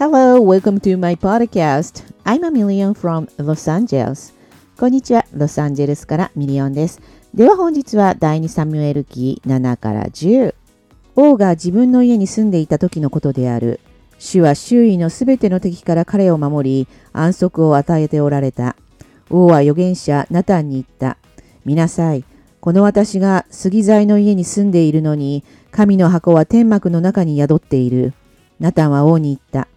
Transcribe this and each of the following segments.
Hello, welcome to my podcast. I'm a million from Los Angeles. こんにちは、ロサンゼルスからミリオンです。では本日は第2サミュエル記7から10。王が自分の家に住んでいた時のことである。主は周囲のすべての敵から彼を守り、安息を与えておられた。王は預言者ナタンに言った。見なさい。この私が杉材の家に住んでいるのに、神の箱は天幕の中に宿っている。ナタンは王に言った。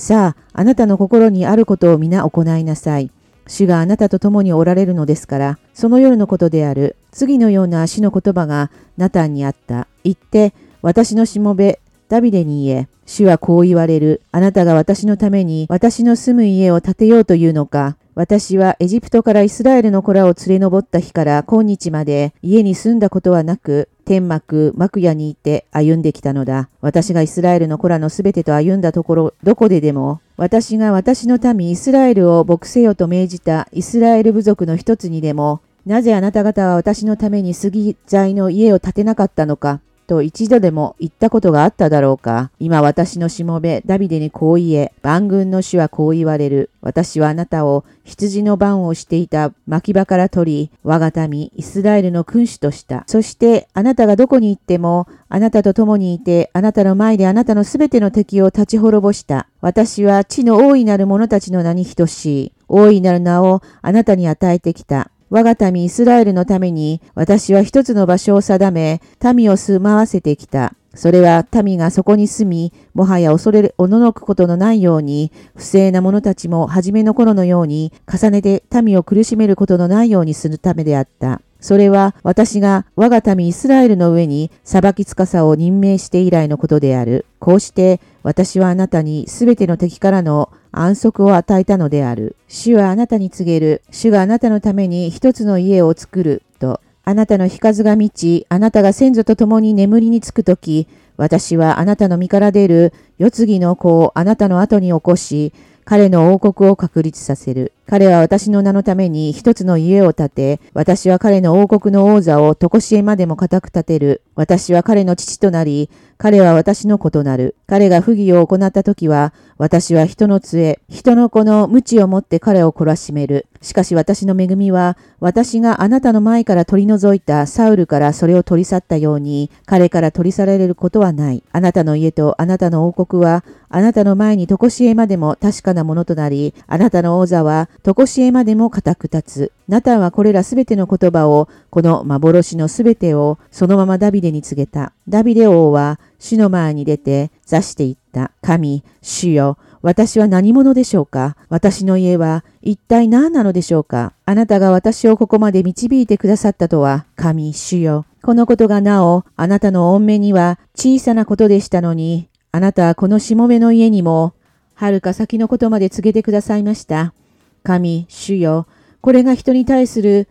さあ、あなたの心にあることを皆行いなさい。主があなたと共におられるのですから、その夜のことである。次のような主の言葉がナタンにあった。言って、私のしもべ、ダビデに言え。主はこう言われる。あなたが私のために私の住む家を建てようというのか。私はエジプトからイスラエルの子らを連れ上った日から今日まで家に住んだことはなく、天幕、幕屋にいて歩んできたのだ。私がイスラエルの子らのすべてと歩んだところ、どこででも、私が私の民イスラエルを牧せよと命じたイスラエル部族の一つにでも、なぜあなた方は私のために杉材の家を建てなかったのか。と一度でも言ったことがあっただろうか。今私のしもべ、ダビデにこう言え、万軍の主はこう言われる。私はあなたを羊の番をしていた牧場から取り、我が民、イスラエルの君主とした。そしてあなたがどこに行っても、あなたと共にいて、あなたの前であなたのすべての敵を立ち滅ぼした。私は地の大いなる者たちの名に等しい。大いなる名をあなたに与えてきた。我が民イスラエルのために私は一つの場所を定め、民を住まわせてきた。それは民がそこに住み、もはや恐れ、おののくことのないように、不正な者たちも初めの頃のように、重ねて民を苦しめることのないようにするためであった。それは私が我が民イスラエルの上に裁きつかさを任命して以来のことである。こうして私はあなたにすべての敵からの安息を与えたのである。主はあなたに告げる。主があなたのために一つの家を作る。と。あなたの日数が満ち、あなたが先祖と共に眠りにつくとき、私はあなたの身から出る世継ぎの子をあなたの後に起こし、彼の王国を確立させる。彼は私の名のために一つの家を建て、私は彼の王国の王座を常しえまでも固く立てる。私は彼の父となり、彼は私の子となる。彼が不義を行った時は、私は人の杖、人の子の無知をもって彼を懲らしめる。しかし私の恵みは、私があなたの前から取り除いたサウルからそれを取り去ったように、彼から取り去られることはない。あなたの家とあなたの王国は、あなたの前に常しえまでも確かなものとなり、あなたの王座は、常しえまでも固く立つ。ナタンはこれらすべての言葉を、この幻のすべてを、そのままダビデに告げた。ダビデ王は、主の前に出て座していった。神、主よ、私は何者でしょうか？私の家は一体何なのでしょうか？あなたが私をここまで導いてくださったとは、神、主よ。このことがなお、あなたの恩目には小さなことでしたのに、あなたはこのしもべの家にも、はるか先のことまで告げてくださいました。神、主よ、これが人に対する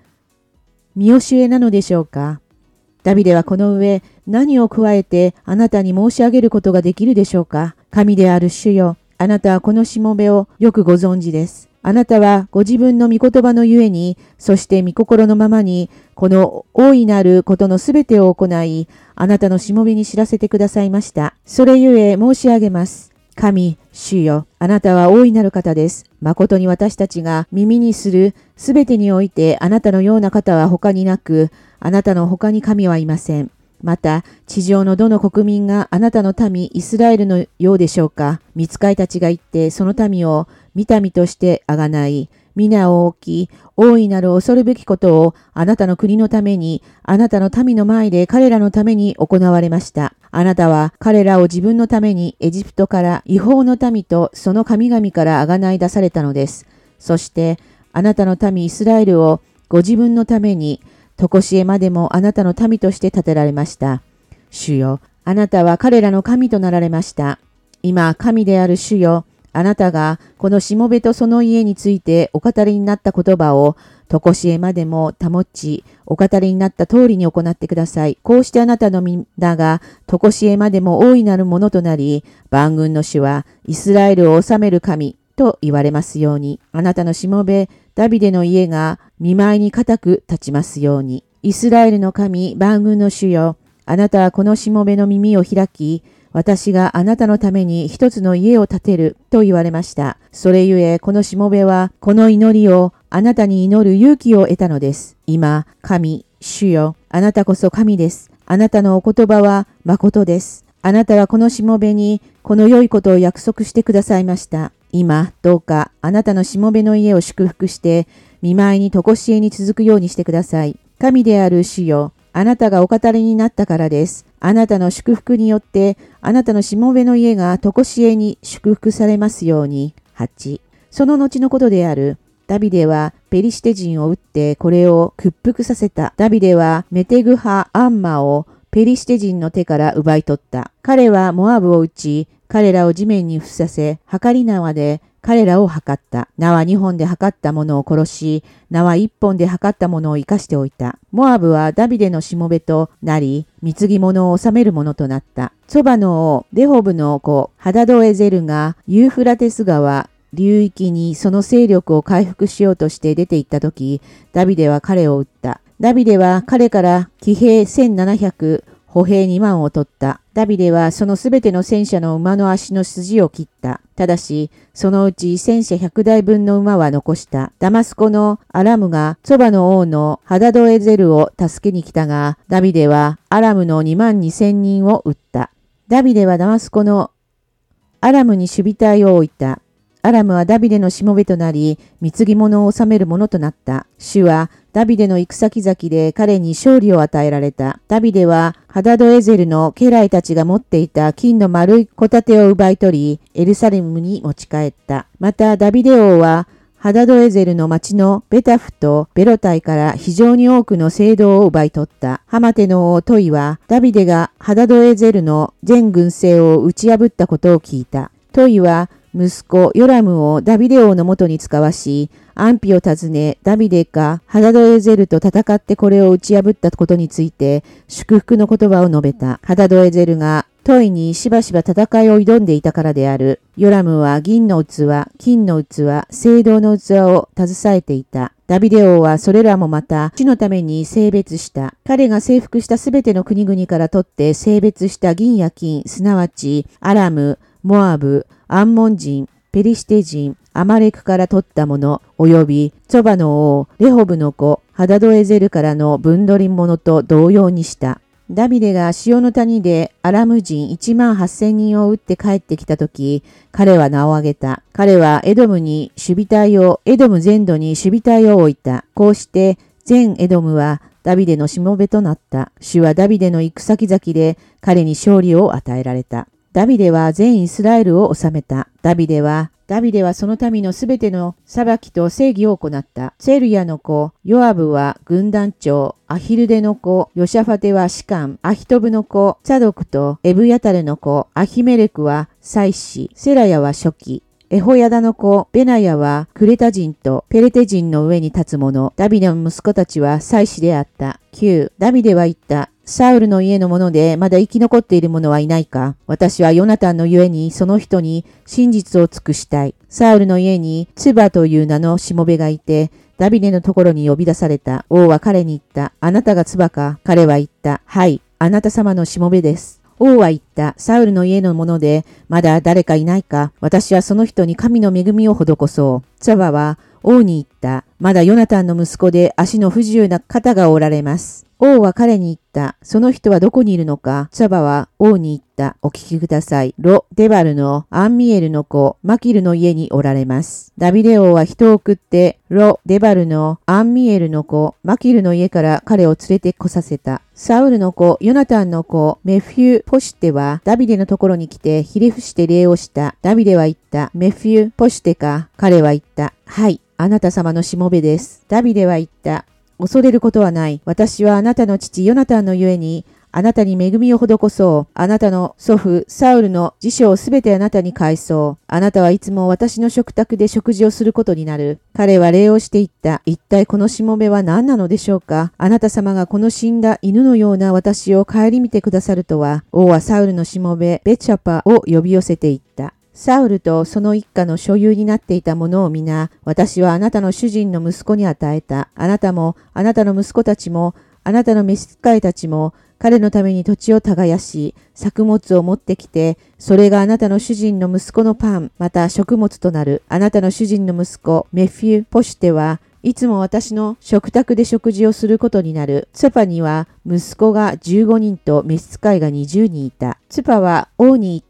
見教えなのでしょうか？ダビデはこの上、何を加えてあなたに申し上げることができるでしょうか？神である主よ。あなたはこのしもべをよくご存知です。あなたはご自分の御言葉のゆえに、そして御心のままに、この大いなることのすべてを行い、あなたのしもべに知らせてくださいました。それゆえ申し上げます。神、主よ、あなたは大いなる方です。誠に私たちが耳にするすべてにおいてあなたのような方は他になく、あなたの他に神はいません。また、地上のどの国民があなたの民イスラエルのようでしょうか見つかいたちが行ってその民を見た身としてあがない。皆を置き、大いなる恐るべきことをあなたの国のために、あなたの民の前で彼らのために行われました。あなたは彼らを自分のためにエジプトから違法の民とその神々からあがない出されたのです。そして、あなたの民イスラエルをご自分のためにとこしえまでもあなたの民として建てられました。主よ、あなたは彼らの神となられました。今、神である主よ、あなたがこのしもべとその家についてお語りになった言葉を、とこしえまでも保ち、お語りになった通りに行ってください。こうしてあなたのみんなが、とこしえまでも大いなるものとなり、万軍の主は、イスラエルを治める神、と言われますように、あなたのしもべ、ダビデの家が見舞いに固く立ちますように。イスラエルの神、万軍の主よ。あなたはこのしもべの耳を開き、私があなたのために一つの家を建てると言われました。それゆえ、このしもべは、この祈りをあなたに祈る勇気を得たのです。今、神、主よ、あなたこそ神です。あなたのお言葉は誠です。あなたはこのしもべにこの良いことを約束してくださいました。今、どうかあなたのしもべの家を祝福して、見舞いにとこしえに続くようにしてください。神である主よ、あなたがお語りになったからです。あなたの祝福によって、あなたのしもべの家がとこしえに祝福されますように。8。その後のことである。ダビデはペリシテ人を撃ってこれを屈服させた。ダビデはメテグハ・アンマをペリシテ人の手から奪い取った。彼はモアブを撃ち、彼らを地面に伏させ、測り縄で彼らを測った。縄2本で測った者を殺し、縄1本で測った者を生かしておいた。モアブはダビデのしもべとなり、貢ぎ物を治める者となった。そばの王、デホブの子、ハダドエゼルがユーフラテス川、流域にその勢力を回復しようとして出て行った時、ダビデは彼を撃った。ダビデは彼から騎兵1700、歩兵2万を取った。ダビデはそのすべての戦車の馬の足の筋を切った。ただし、そのうち戦車100台分の馬は残した。ダマスコのアラムがそばの王のハダドエゼルを助けに来たが、ダビデはアラムの2万2千人を撃った。ダビデはダマスコのアラムに守備隊を置いた。アラムはダビデのしもべとなり、貢ぎ物を治める者となった。主はダビデの行く先々で彼に勝利を与えられた。ダビデはハダドエゼルの家来たちが持っていた金の丸い小盾を奪い取り、エルサレムに持ち帰った。またダビデ王はハダドエゼルの町のベタフとベロタイから非常に多くの聖堂を奪い取った。ハマテの王トイはダビデがハダドエゼルの全軍勢を打ち破ったことを聞いた。トイは息子ヨラムをダビデ王のもとに使わし、安否を尋ね、ダビデかハダドエゼルと戦ってこれを打ち破ったことについて、祝福の言葉を述べた。ハダドエゼルがトイにしばしば戦いを挑んでいたからである。ヨラムは銀の器、金の器、聖堂の器を携えていた。ダビデ王はそれらもまた死のために性別した。彼が征服したすべての国々から取って性別した銀や金、すなわちアラム、モアブ、アンモン人、ペリシテ人、アマレクから取ったもの、及び、チョバの王、レホブの子、ハダドエゼルからの分取り物と同様にした。ダビデが潮の谷でアラム人1万8000人を撃って帰ってきたとき、彼は名を挙げた。彼はエドムに守備隊を、エドム全土に守備隊を置いた。こうして全エドムはダビデのしもべとなった。主はダビデの行く先々で彼に勝利を与えられた。ダビデは全イスラエルを治めた。ダビデは、ダビデはその民のすべての裁きと正義を行った。セルヤの子、ヨアブは軍団長、アヒルデの子、ヨシャファテは士官、アヒトブの子、サドクとエブヤタレの子、アヒメレクは祭司、セラヤは初期、エホヤダの子、ベナヤはクレタ人とペレテ人の上に立つ者、ダビデの息子たちは祭司であった。9. ダビデは言った。サウルの家の者でまだ生き残っている者はいないか私はヨナタンのゆえにその人に真実を尽くしたい。サウルの家にツバという名のしもべがいて、ダビデのところに呼び出された。王は彼に言った。あなたがツバか彼は言った。はい、あなた様のしもべです。王は言った。サウルの家の者で、まだ誰かいないか私はその人に神の恵みを施そう。ツバは王に言った。まだヨナタンの息子で足の不自由な方がおられます。王は彼に言った。その人はどこにいるのかサバは王に言った。お聞きください。ロ・デバルのアンミエルの子、マキルの家におられます。ダビデ王は人を送って、ロ・デバルのアンミエルの子、マキルの家から彼を連れてこさせた。サウルの子、ヨナタンの子、メフュー・ポシテは、ダビデのところに来て、ひれ伏して礼をした。ダビデは言った。メフュー・ポシテか。彼は言った。はい。あなた様のしもべです。ダビデは言った。恐れることはない。私はあなたの父ヨナタンのゆえに、あなたに恵みを施そう。あなたの祖父、サウルの辞書をすべてあなたに返そう。あなたはいつも私の食卓で食事をすることになる。彼は礼をして言った。一体このしもべは何なのでしょうかあなた様がこの死んだ犬のような私を顧みてくださるとは、王はサウルのしもべ、ベチャパを呼び寄せていった。サウルとその一家の所有になっていたものを皆、私はあなたの主人の息子に与えた。あなたも、あなたの息子たちも、あなたの召使いたちも彼のために土地を耕し、作物を持ってきて、それがあなたの主人の息子のパン、また食物となる。あなたの主人の息子、メフィュ・ポシュテは、いつも私の食卓で食事をすることになる。ツパには息子が15人と召使いが20人いた。ツパは王に言っ。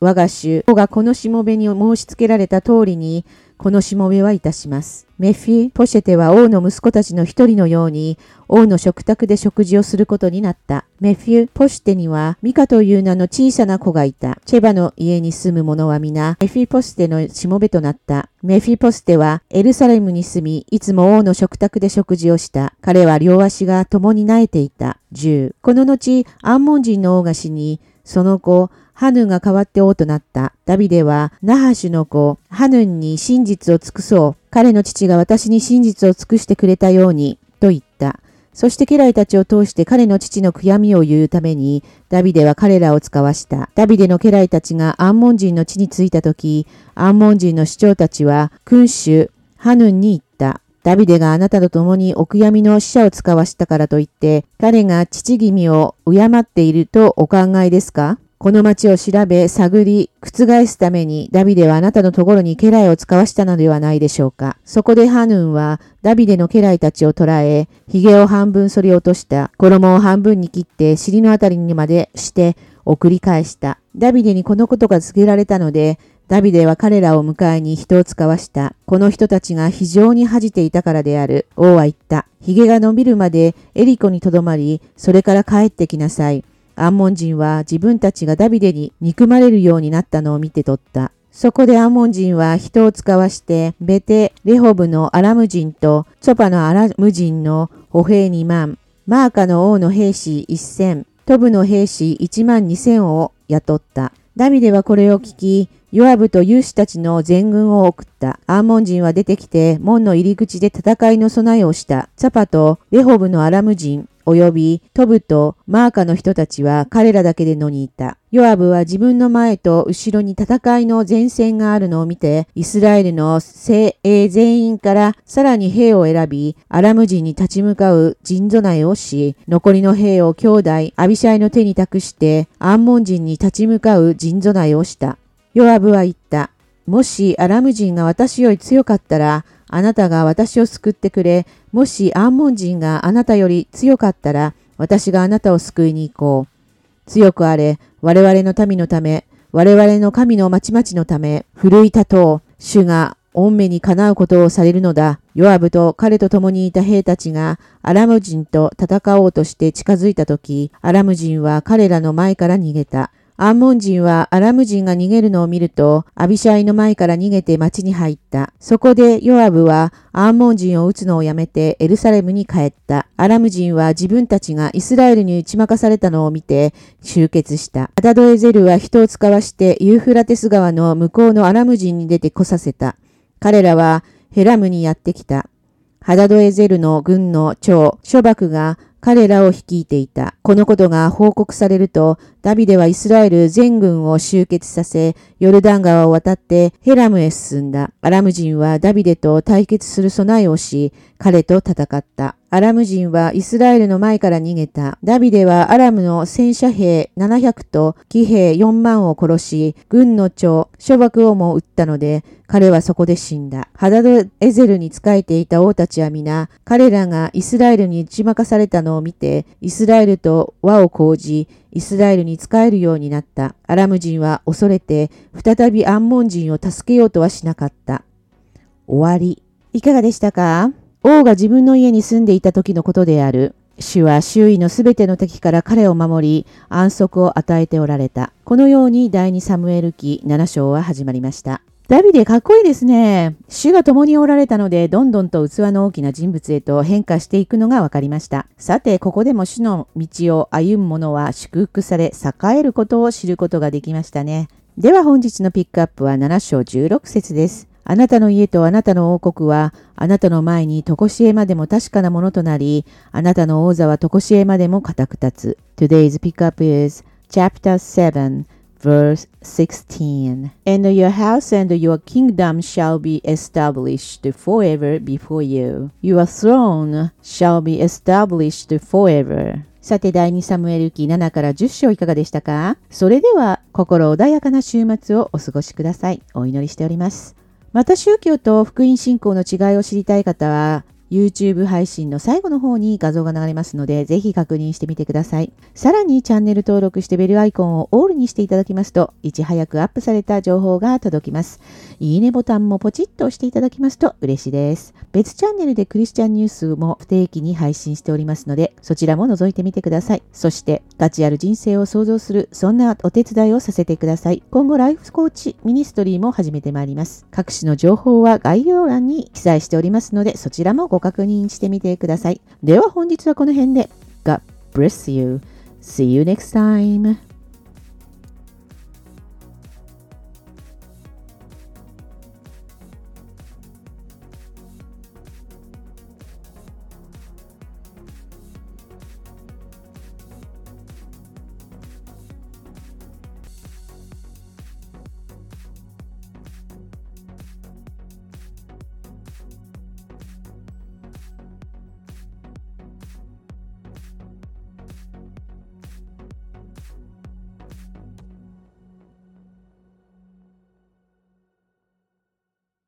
我が主、王がこのしもべに申し付けられた通りに、このしもべはいたします。メフィ・ポシェテは王の息子たちの一人のように、王の食卓で食事をすることになった。メフィ・ポシェテには、ミカという名の小さな子がいた。チェバの家に住む者は皆、メフィ・ポステのしもべとなった。メフィ・ポステは、エルサレムに住み、いつも王の食卓で食事をした。彼は両足が共に苗えていた。10。この後、アンモン人の王が死に、その後、ハヌンが代わって王となった。ダビデは、ナハシュの子、ハヌンに真実を尽くそう。彼の父が私に真実を尽くしてくれたように、と言った。そして家来たちを通して彼の父の悔やみを言うために、ダビデは彼らを使わした。ダビデの家来たちがアンモン人の地に着いたとき、アンモン人の首長たちは、君主、ハヌンに言った。ダビデがあなたと共にお悔やみの使者を使わしたからといって、彼が父君を敬っているとお考えですか？この町を調べ、探り、覆すために、ダビデはあなたのところに家来を使わしたのではないでしょうか。そこでハヌンは、ダビデの家来たちを捕らえ、髭を半分剃り落とした。衣を半分に切って、尻のあたりにまでして、送り返した。ダビデにこのことが告げられたので、ダビデは彼らを迎えに人を使わした。この人たちが非常に恥じていたからである。王は言った。髭が伸びるまでエリコにとどまり、それから帰ってきなさい。アンモン人は自分たちがダビデに憎まれるようになったのを見て取った。そこでアンモン人は人を使わして、ベテ・レホブのアラム人とチョパのアラム人の歩兵2万、マーカの王の兵士1000、トブの兵士1万2000を雇った。ダビデはこれを聞き、ヨアブと勇士たちの全軍を送った。アーモン人は出てきて、門の入り口で戦いの備えをした。チャパとレホブのアラム人、及びトブとマーカの人たちは彼らだけで野にいた。ヨアブは自分の前と後ろに戦いの前線があるのを見て、イスラエルの精鋭全員からさらに兵を選び、アラム人に立ち向かう陣備えをし、残りの兵を兄弟アビシャイの手に託して、アンモン人に立ち向かう陣備えをした。ヨアブは言った。もしアラム人が私より強かったら、あなたが私を救ってくれ、もしアンモン人があなたより強かったら、私があなたを救いに行こう。強くあれ、我々の民のため、我々の神の町々のため、奮い立とう。主が御目にかなうことをされるのだ。ヨアブと彼と共にいた兵たちがアラム人と戦おうとして近づいたとき、アラム人は彼らの前から逃げた。アンモン人はアラム人が逃げるのを見ると、アビシャイの前から逃げて町に入った。そこでヨアブはアンモン人を撃つのをやめてエルサレムに帰った。アラム人は自分たちがイスラエルに打ち負かされたのを見て集結した。ハダドエゼルは人を遣わしてユーフラテス川の向こうのアラム人に出て来させた。彼らはヘラムにやってきた。ハダドエゼルの軍の長、諸幕が彼らを率いていた。このことが報告されると、ダビデはイスラエル全軍を集結させ、ヨルダン川を渡ってヘラムへ進んだ。アラム人はダビデと対決する備えをし、彼と戦った。アラム人はイスラエルの前から逃げた。ダビデはアラムの戦車兵700と騎兵4万を殺し、軍の長、諸幕をも撃ったので、彼はそこで死んだ。ハダドエゼルに仕えていた王たちは皆、彼らがイスラエルに打ち負かされたのを見て、イスラエルと和を講じ、イスラエルに仕えるようになった。アラム人は恐れて、再びアンモン人を助けようとはしなかった。終わり。いかがでしたか？王が自分の家に住んでいた時のことである。主は周囲のすべての敵から彼を守り、安息を与えておられた。このように第2サムエル記7章は始まりました。ダビデかっこいいですね。主が共におられたので、どんどんと器の大きな人物へと変化していくのが分かりました。さて、ここでも主の道を歩む者は祝福され、栄えることを知ることができましたね。では本日のピックアップは7章16節です。あなたの家とあなたの王国は、あなたの前に常しえまでも確かなものとなり、あなたの王座は常しえまでも固く立つ。Today's pickup is Chapter 7 verse 16. And your house and your kingdom shall be established forever before you. Your throne shall be established forever. さて、第2サムエル記7から10章いかがでしたかそれでは、心穏やかな週末をお過ごしください。お祈りしております。また宗教と福音信仰の違いを知りたい方は、YouTube 配信の最後の方に画像が流れますので、ぜひ確認してみてください。さらにチャンネル登録してベルアイコンをオールにしていただきますと、いち早くアップされた情報が届きます。いいねボタンもポチッと押していただきますと嬉しいです。別チャンネルでクリスチャンニュースも不定期に配信しておりますので、そちらも覗いてみてください。そして、価値ある人生を創造する、そんなお手伝いをさせてください。今後、ライフコーチミニストリーも始めてまいります。各種の情報は概要欄に記載しておりますので、そちらもご確認してみてください。では本日はこの辺で。God bless you. See you next time.